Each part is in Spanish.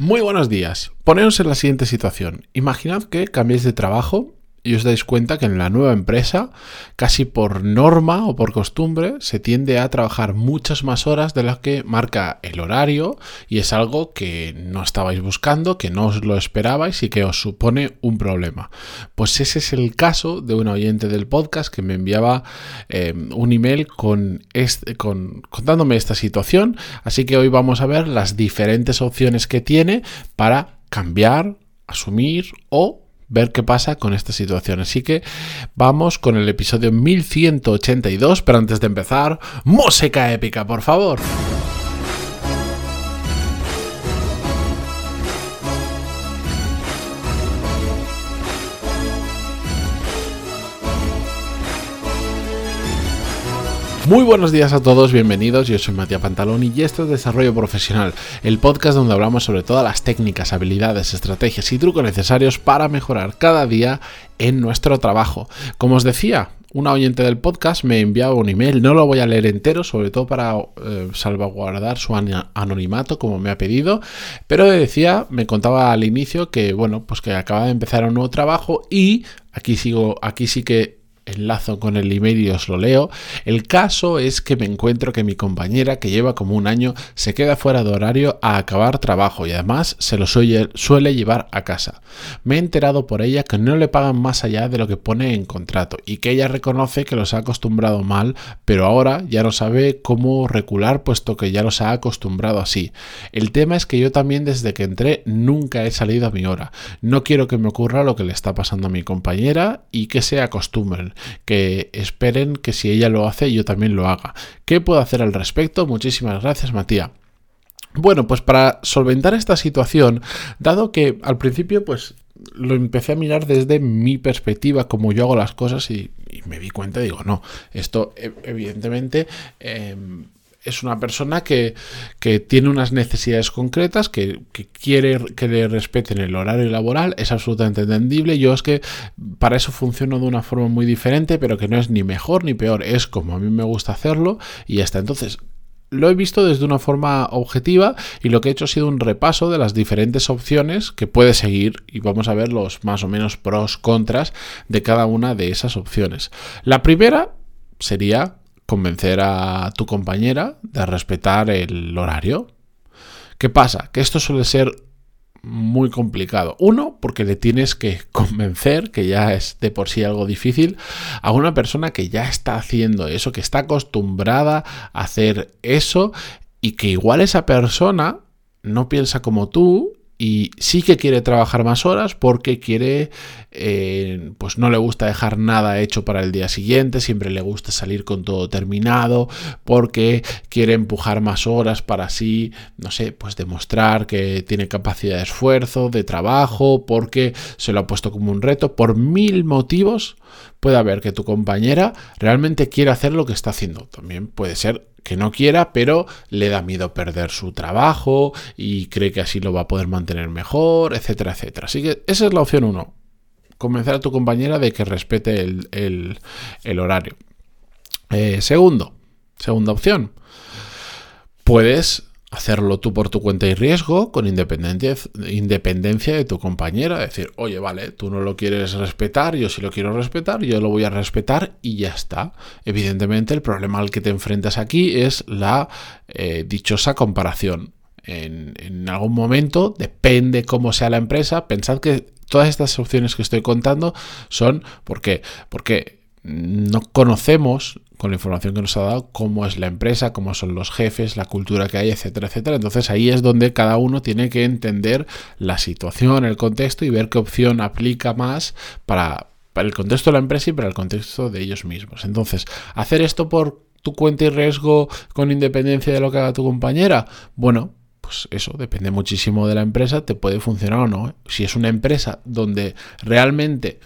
Muy buenos días. Poneos en la siguiente situación. Imaginad que cambiéis de trabajo y os dais cuenta que en la nueva empresa, casi por norma o por costumbre, se tiende a trabajar muchas más horas de las que marca el horario y es algo que no estabais buscando, que no os lo esperabais y que os supone un problema. Pues ese es el caso de un oyente del podcast que me enviaba eh, un email con, con contándome esta situación, así que hoy vamos a ver las diferentes opciones que tiene para cambiar, asumir o ver qué pasa con esta situación. Así que vamos con el episodio 1182, pero antes de empezar, música épica, por favor. Muy buenos días a todos, bienvenidos. Yo soy Matías Pantaloni y esto es Desarrollo Profesional, el podcast donde hablamos sobre todas las técnicas, habilidades, estrategias y trucos necesarios para mejorar cada día en nuestro trabajo. Como os decía, una oyente del podcast me enviaba un email, no lo voy a leer entero, sobre todo para eh, salvaguardar su anonimato como me ha pedido, pero decía, me contaba al inicio que bueno, pues que acaba de empezar un nuevo trabajo y aquí sigo, aquí sí que enlazo con el email y os lo leo. El caso es que me encuentro que mi compañera, que lleva como un año, se queda fuera de horario a acabar trabajo y además se lo suele, suele llevar a casa. Me he enterado por ella que no le pagan más allá de lo que pone en contrato y que ella reconoce que los ha acostumbrado mal, pero ahora ya no sabe cómo recular puesto que ya los ha acostumbrado así. El tema es que yo también desde que entré nunca he salido a mi hora. No quiero que me ocurra lo que le está pasando a mi compañera y que se acostumbren que esperen que si ella lo hace yo también lo haga. ¿Qué puedo hacer al respecto? Muchísimas gracias, Matías. Bueno, pues para solventar esta situación, dado que al principio pues lo empecé a mirar desde mi perspectiva, como yo hago las cosas y, me di cuenta, digo, no, esto e, evidentemente em, es una persona que, tiene unas necesidades concretas, que, quiere que le respeten el horario laboral, es absolutamente entendible. Yo es que para eso funciono de una forma muy diferente, pero que no es ni mejor ni peor, es como a mí me gusta hacerlo y ya está. Entonces, lo he visto desde una forma objetiva y lo que he hecho ha sido un repaso de las diferentes opciones que puede seguir y vamos a ver los más o menos pros, contras de cada una de esas opciones. La primera sería convencer a tu compañera de respetar el horario. ¿Qué pasa? Que esto suele ser muy complicado. Uno, porque le tienes que convencer, que ya es de por sí algo difícil, a una persona que ya está haciendo eso, que está acostumbrada a hacer eso y que igual esa persona no piensa como tú y sí que quiere trabajar más horas porque quiere, eh, pues no le gusta dejar nada hecho para el día siguiente, siempre le gusta salir con todo terminado, porque quiere empujar más horas para así, no sé, pues demostrar que tiene capacidad de esfuerzo, de trabajo, porque se lo ha puesto como un reto, por mil motivos puede haber que tu compañera realmente quiera hacer lo que está haciendo. También puede ser que no quiera, pero le da miedo perder su trabajo y cree que así lo va a poder mantener mejor, etcétera, etcétera. Así que esa es la opción uno. Convencer a tu compañera de que respete el, horario. Eh, segundo, segunda opción. Puedes hacerlo tú por tu cuenta y riesgo, con independencia, independencia de tu compañera. Decir, oye, vale, tú no lo quieres respetar, yo sí lo quiero respetar, yo lo voy a respetar y ya está. Evidentemente, el problema al que te enfrentas aquí es la eh, dichosa comparación. En, en algún momento, depende cómo sea la empresa, pensad que todas estas opciones que estoy contando son, ¿por qué? Porque no conocemos con la información que nos ha dado cómo es la empresa, cómo son los jefes, la cultura que hay, etcétera, etcétera. Entonces ahí es donde cada uno tiene que entender la situación, el contexto y ver qué opción aplica más para, para el contexto de la empresa y para el contexto de ellos mismos. Entonces, hacer esto por tu cuenta y riesgo con independencia de lo que haga tu compañera, bueno, pues eso depende muchísimo de la empresa, te puede funcionar o no. Si es una empresa donde realmente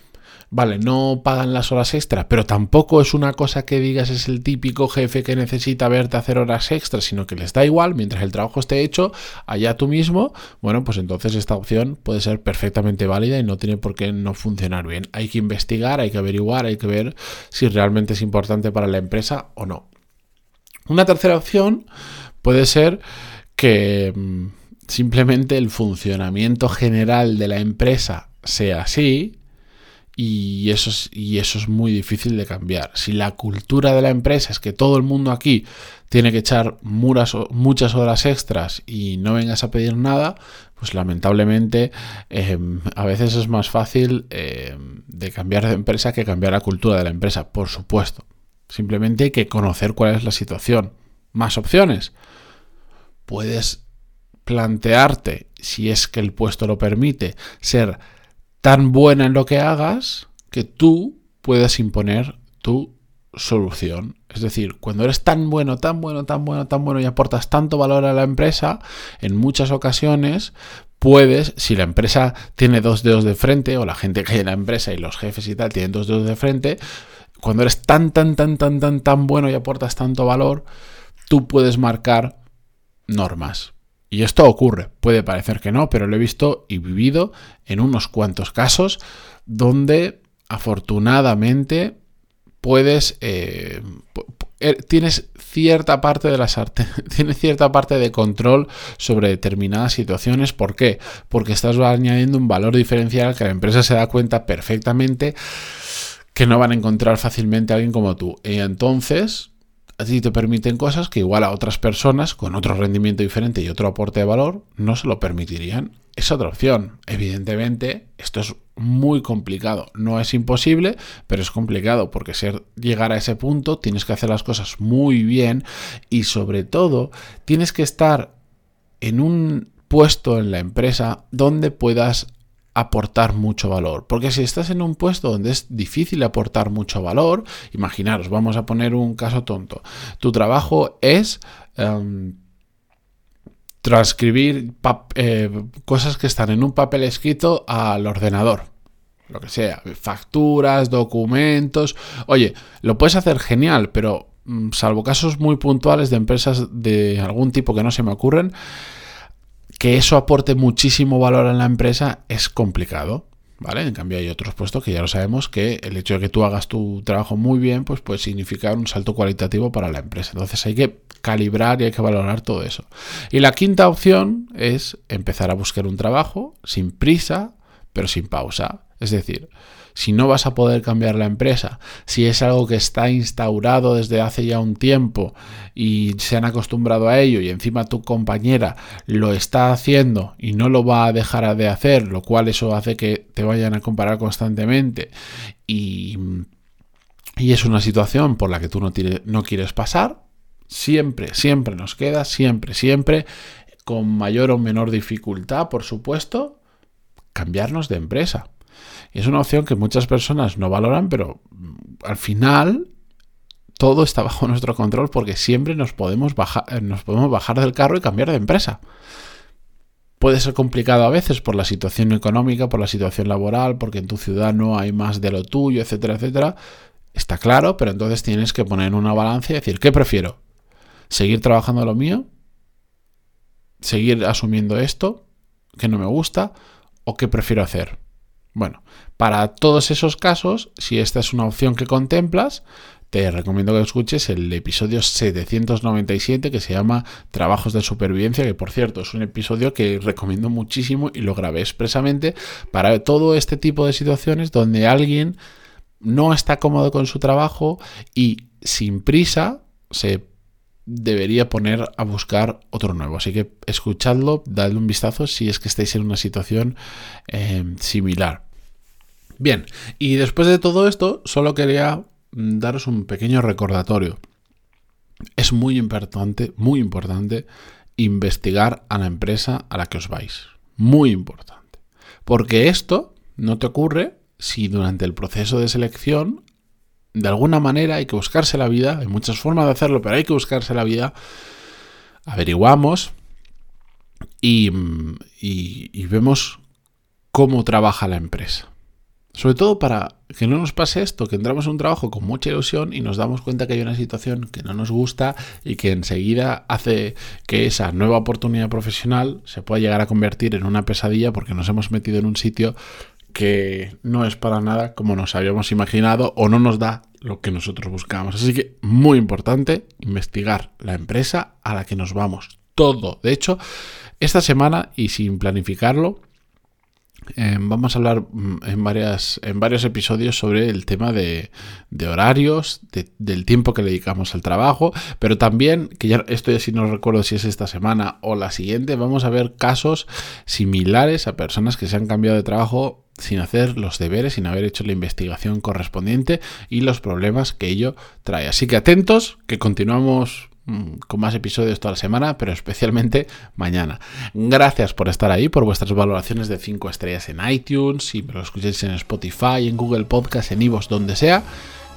vale, no pagan las horas extra, pero tampoco es una cosa que digas es el típico jefe que necesita verte hacer horas extras, sino que les da igual, mientras el trabajo esté hecho, allá tú mismo, bueno, pues entonces esta opción puede ser perfectamente válida y no tiene por qué no funcionar bien. Hay que investigar, hay que averiguar, hay que ver si realmente es importante para la empresa o no. Una tercera opción puede ser que mm, simplemente el funcionamiento general de la empresa sea así, y eso, es, y eso es muy difícil de cambiar. Si la cultura de la empresa es que todo el mundo aquí tiene que echar muchas horas extras y no vengas a pedir nada, pues lamentablemente em, a veces es más fácil em, de cambiar de empresa que cambiar la cultura de la empresa, por supuesto. Simplemente hay que conocer cuál es la situación. Más opciones. Puedes plantearte, si es que el puesto lo permite, ser tan buena en lo que hagas que tú puedas imponer tu solución. Es decir, cuando eres tan bueno, tan bueno, tan bueno, tan bueno y aportas tanto valor a la empresa, en muchas ocasiones puedes, si la empresa tiene dos dedos de frente, o la gente que hay en la empresa y los jefes y tal tienen dos dedos de frente, cuando eres tan, tan, tan, tan, tan, tan bueno y aportas tanto valor, tú puedes marcar normas. Y esto ocurre, puede parecer que no, pero lo he visto y vivido en unos cuantos casos donde afortunadamente puedes eh, eh, tienes cierta parte de las tienes cierta parte de control sobre determinadas situaciones. ¿Por qué? Porque estás añadiendo un valor diferencial que la empresa se da cuenta perfectamente que no van a encontrar fácilmente a alguien como tú. Y entonces a te permiten cosas que igual a otras personas con otro rendimiento diferente y otro aporte de valor no se lo permitirían. Es otra opción. Evidentemente, esto es muy complicado. No es imposible, pero es complicado porque ser llegar a ese punto tienes que hacer las cosas muy bien y sobre todo tienes que estar en un puesto en la empresa donde puedas aportar mucho valor. Porque si estás en un puesto donde es difícil aportar mucho valor, imaginaros, vamos a poner un caso tonto. Tu trabajo es em, transcribir eh, cosas que están en un papel escrito al ordenador. Lo que sea, facturas, documentos. Oye, lo puedes hacer genial, pero mm, salvo casos muy puntuales de empresas de algún tipo que no se me ocurren, que eso aporte muchísimo valor a la empresa es complicado. ¿Vale? En cambio hay otros puestos que ya lo sabemos que el hecho de que tú hagas tu trabajo muy bien, pues puede significar un salto cualitativo para la empresa. Entonces hay que calibrar y hay que valorar todo eso. Y la quinta opción es empezar a buscar un trabajo sin prisa, pero sin pausa. Es decir, si no vas a poder cambiar la empresa, si es algo que está instaurado desde hace ya un tiempo y se han acostumbrado a ello y encima tu compañera lo está haciendo y no lo va a dejar de hacer, lo cual eso hace que te vayan a comparar constantemente y, y es una situación por la que tú no, no quieres pasar, siempre, siempre nos queda, siempre, siempre, con mayor o menor dificultad, por supuesto, cambiarnos de empresa. Es una opción que muchas personas no valoran, pero mm, al final todo está bajo nuestro control porque siempre nos podemos bajar, eh, nos podemos bajar del carro y cambiar de empresa. Puede ser complicado a veces por la situación económica, por la situación laboral, porque en tu ciudad no hay más de lo tuyo, etcétera, etcétera. Está claro, pero entonces tienes que poner en una balanza y decir, ¿qué prefiero? ¿Seguir trabajando lo mío? ¿Seguir asumiendo esto que no me gusta? ¿O qué prefiero hacer? Bueno, para todos esos casos, si esta es una opción que contemplas, te recomiendo que escuches el episodio 797 que se llama Trabajos de Supervivencia, que por cierto es un episodio que recomiendo muchísimo y lo grabé expresamente para todo este tipo de situaciones donde alguien no está cómodo con su trabajo y sin prisa se debería poner a buscar otro nuevo. Así que escuchadlo, dadle un vistazo si es que estáis en una situación eh, similar. Bien, y después de todo esto, solo quería mm, daros un pequeño recordatorio. Es muy importante, muy importante, investigar a la empresa a la que os vais. Muy importante. Porque esto no te ocurre si durante el proceso de selección de alguna manera hay que buscarse la vida, hay muchas formas de hacerlo, pero hay que buscarse la vida, averiguamos y, vemos cómo trabaja la empresa. Sobre todo para que no nos pase esto, que entramos en un trabajo con mucha ilusión y nos damos cuenta que hay una situación que no nos gusta y que enseguida hace que esa nueva oportunidad profesional se pueda llegar a convertir en una pesadilla porque nos hemos metido en un sitio que no es para nada como nos habíamos imaginado o no nos da lo que nosotros buscamos. Así que muy importante investigar la empresa a la que nos vamos. Todo. De hecho, Esta semana, y sin planificarlo, eh, vamos a hablar mm, en, varias, en varios episodios sobre el tema de, horarios, del tiempo que le dedicamos al trabajo, pero también, que ya esto ya si no recuerdo si es esta semana o la siguiente, vamos a ver casos similares a personas que se han cambiado de trabajo sin hacer los deberes, sin haber hecho la investigación correspondiente y los problemas que ello trae. Así que atentos, que continuamos con más episodios toda la semana, pero especialmente mañana. Gracias por estar ahí, por vuestras valoraciones de 5 estrellas en iTunes, si me lo escucháis en Spotify, en Google Podcast, en Ivos, donde sea.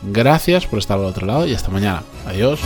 Gracias por estar al otro lado y hasta mañana. Adiós.